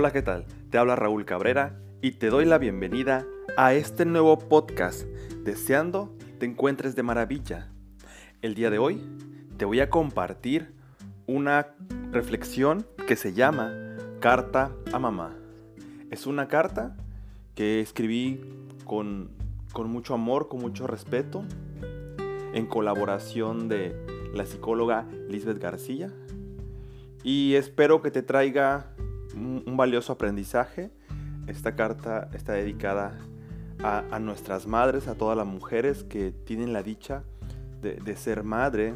Hola, ¿qué tal? Te habla Raúl Cabrera y te doy la bienvenida a este nuevo podcast, deseando te encuentres de maravilla. El día de hoy te voy a compartir una reflexión que se llama Carta a Mamá. Es una carta que escribí con, con mucho amor, con mucho respeto, en colaboración de la psicóloga Lisbeth García. Y espero que te traiga un, valioso aprendizaje. Esta carta está dedicada a, nuestras madres, a todas las mujeres que tienen la dicha de, ser madre.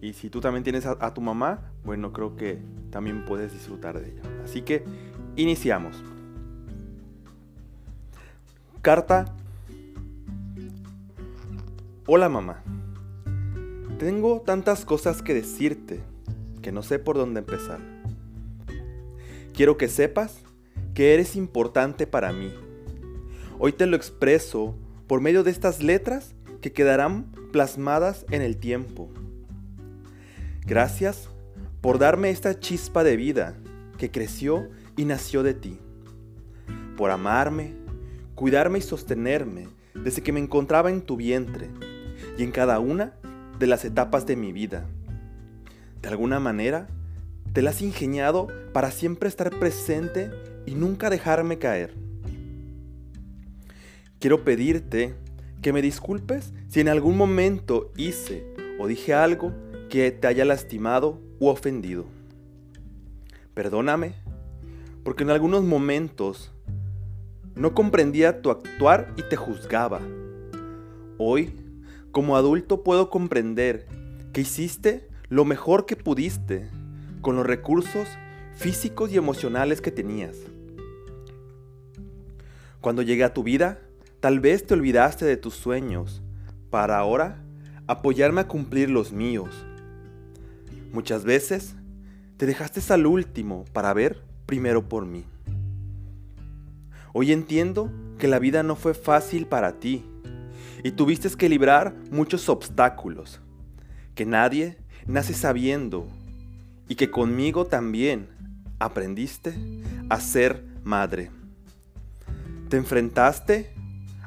Y si tú también tienes a, a, tu mamá, bueno, creo que también puedes disfrutar de ella. Así que iniciamos. Carta. Hola mamá. Tengo tantas cosas que decirte que no sé por dónde empezar. Quiero que sepas que eres importante para mí. Hoy te lo expreso por medio de estas letras que quedarán plasmadas en el tiempo. Gracias por darme esta chispa de vida que creció y nació de ti. Por amarme, cuidarme y sostenerme desde que me encontraba en tu vientre y en cada una de las etapas de mi vida. De alguna manera, te la has ingeniado para siempre estar presente y nunca dejarme caer. Quiero pedirte que me disculpes si en algún momento hice o dije algo que te haya lastimado u ofendido. Perdóname, porque en algunos momentos no comprendía tu actuar y te juzgaba. Hoy, como adulto, puedo comprender que hiciste lo mejor que pudiste con los recursos físicos y emocionales que tenías. Cuando llegué a tu vida, tal vez te olvidaste de tus sueños para ahora apoyarme a cumplir los míos. Muchas veces te dejaste al último para ver primero por mí. Hoy entiendo que la vida no fue fácil para ti y tuviste que librar muchos obstáculos, que nadie nace sabiendo y que conmigo también aprendiste a ser madre. Te enfrentaste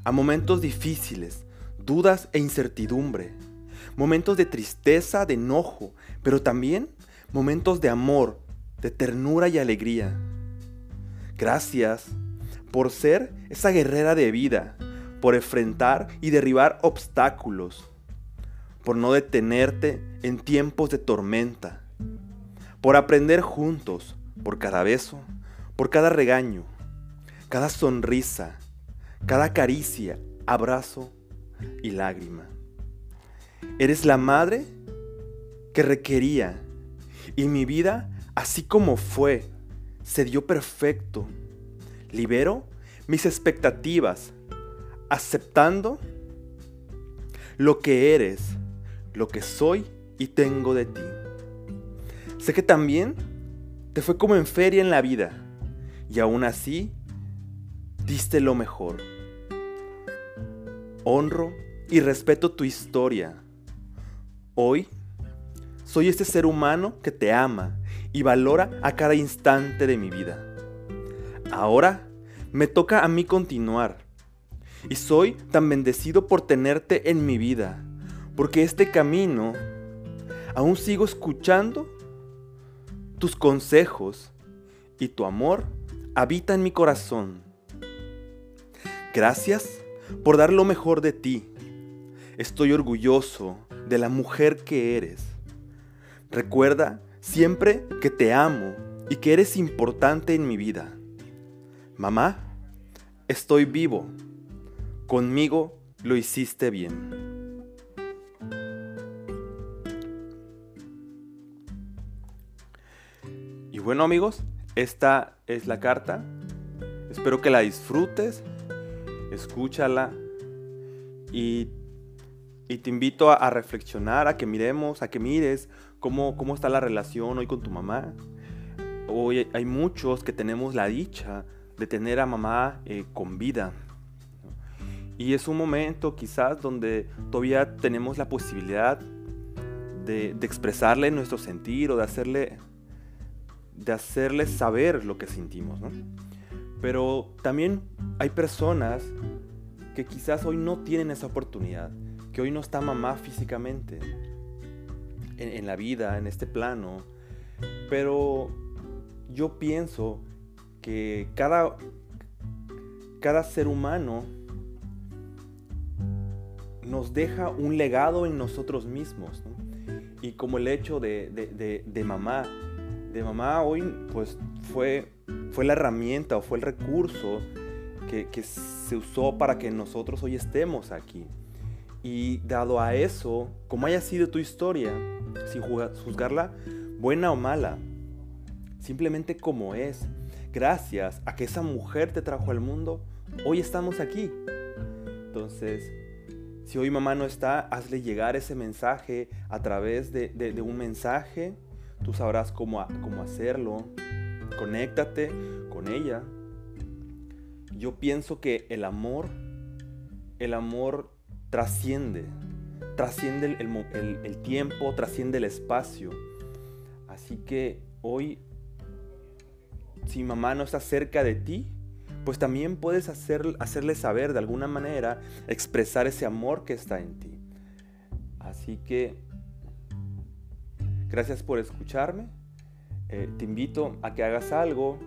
a momentos difíciles, dudas e incertidumbre, momentos de tristeza, de enojo, pero también momentos de amor, de ternura y alegría. Gracias por ser esa guerrera de vida, por enfrentar y derribar obstáculos, por no detenerte en tiempos de tormenta por aprender juntos, por cada beso, por cada regaño, cada sonrisa, cada caricia, abrazo y lágrima. Eres la madre que requería y mi vida, así como fue, se dio perfecto. Libero mis expectativas, aceptando lo que eres, lo que soy y tengo de ti. Sé que también te fue como en feria en la vida y aún así diste lo mejor. Honro y respeto tu historia. Hoy soy este ser humano que te ama y valora a cada instante de mi vida. Ahora me toca a mí continuar. Y soy tan bendecido por tenerte en mi vida, porque este camino aún sigo escuchando tus consejos y tu amor habita en mi corazón. Gracias por dar lo mejor de ti. Estoy orgulloso de la mujer que eres. Recuerda siempre que te amo y que eres importante en mi vida. Mamá, estoy vivo. Conmigo lo hiciste bien. Y bueno amigos, esta es la carta. Espero que la disfrutes, escúchala y, te invito a, reflexionar, a que miremos, a que mires cómo, cómo está la relación hoy con tu mamá. Hoy hay muchos que tenemos la dicha de tener a mamá eh, con vida. Y es un momento quizás donde todavía tenemos la posibilidad de, de expresarle nuestro sentir o de hacerle de hacerles saber lo que sentimos, ¿no? Pero también hay personas que quizás hoy no tienen esa oportunidad, que hoy no está mamá físicamente en, la vida, en este plano, pero yo pienso que cada, cada ser humano nos deja un legado en nosotros mismos. Y como el hecho de, de, mamá, de mamá hoy pues fue, fue la herramienta o fue el recurso que, que se usó para que nosotros hoy estemos aquí. Y dado a eso, como haya sido tu historia, sin juzgarla buena o mala, simplemente como es, gracias a que esa mujer te trajo al mundo, hoy estamos aquí. Entonces, si hoy mamá no está, hazle llegar ese mensaje a través de, un mensaje. Tú sabrás cómo, cómo hacerlo. Conéctate con ella. Yo pienso que el amor, el amor trasciende. Trasciende el tiempo, trasciende el espacio. Así que hoy si mamá no está cerca de ti, pues también puedes hacer, hacerle saber de alguna manera, expresar ese amor que está en ti. Así que, gracias por escucharme. Eh, te invito a que hagas algo,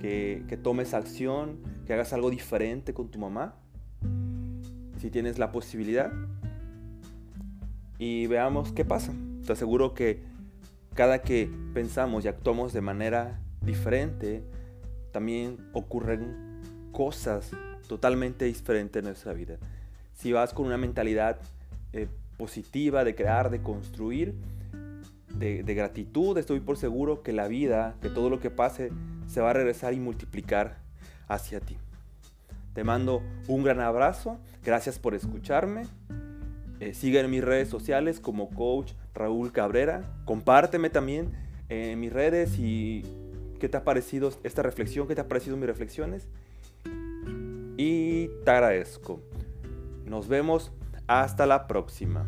que, que tomes acción, que hagas algo diferente con tu mamá, si tienes la posibilidad. Y veamos qué pasa. Te aseguro que cada que pensamos y actuamos de manera diferente, también ocurren cosas totalmente diferentes en nuestra vida. Si vas con una mentalidad eh, positiva de crear, de construir, de, gratitud, estoy por seguro que la vida, que todo lo que pase, se va a regresar y multiplicar hacia ti. Te mando un gran abrazo, gracias por escucharme. Eh, sigue en mis redes sociales como coach Raúl Cabrera. Compárteme también en mis redes y qué te ha parecido esta reflexión, qué te ha parecido mis reflexiones. Y te agradezco. Nos vemos hasta la próxima.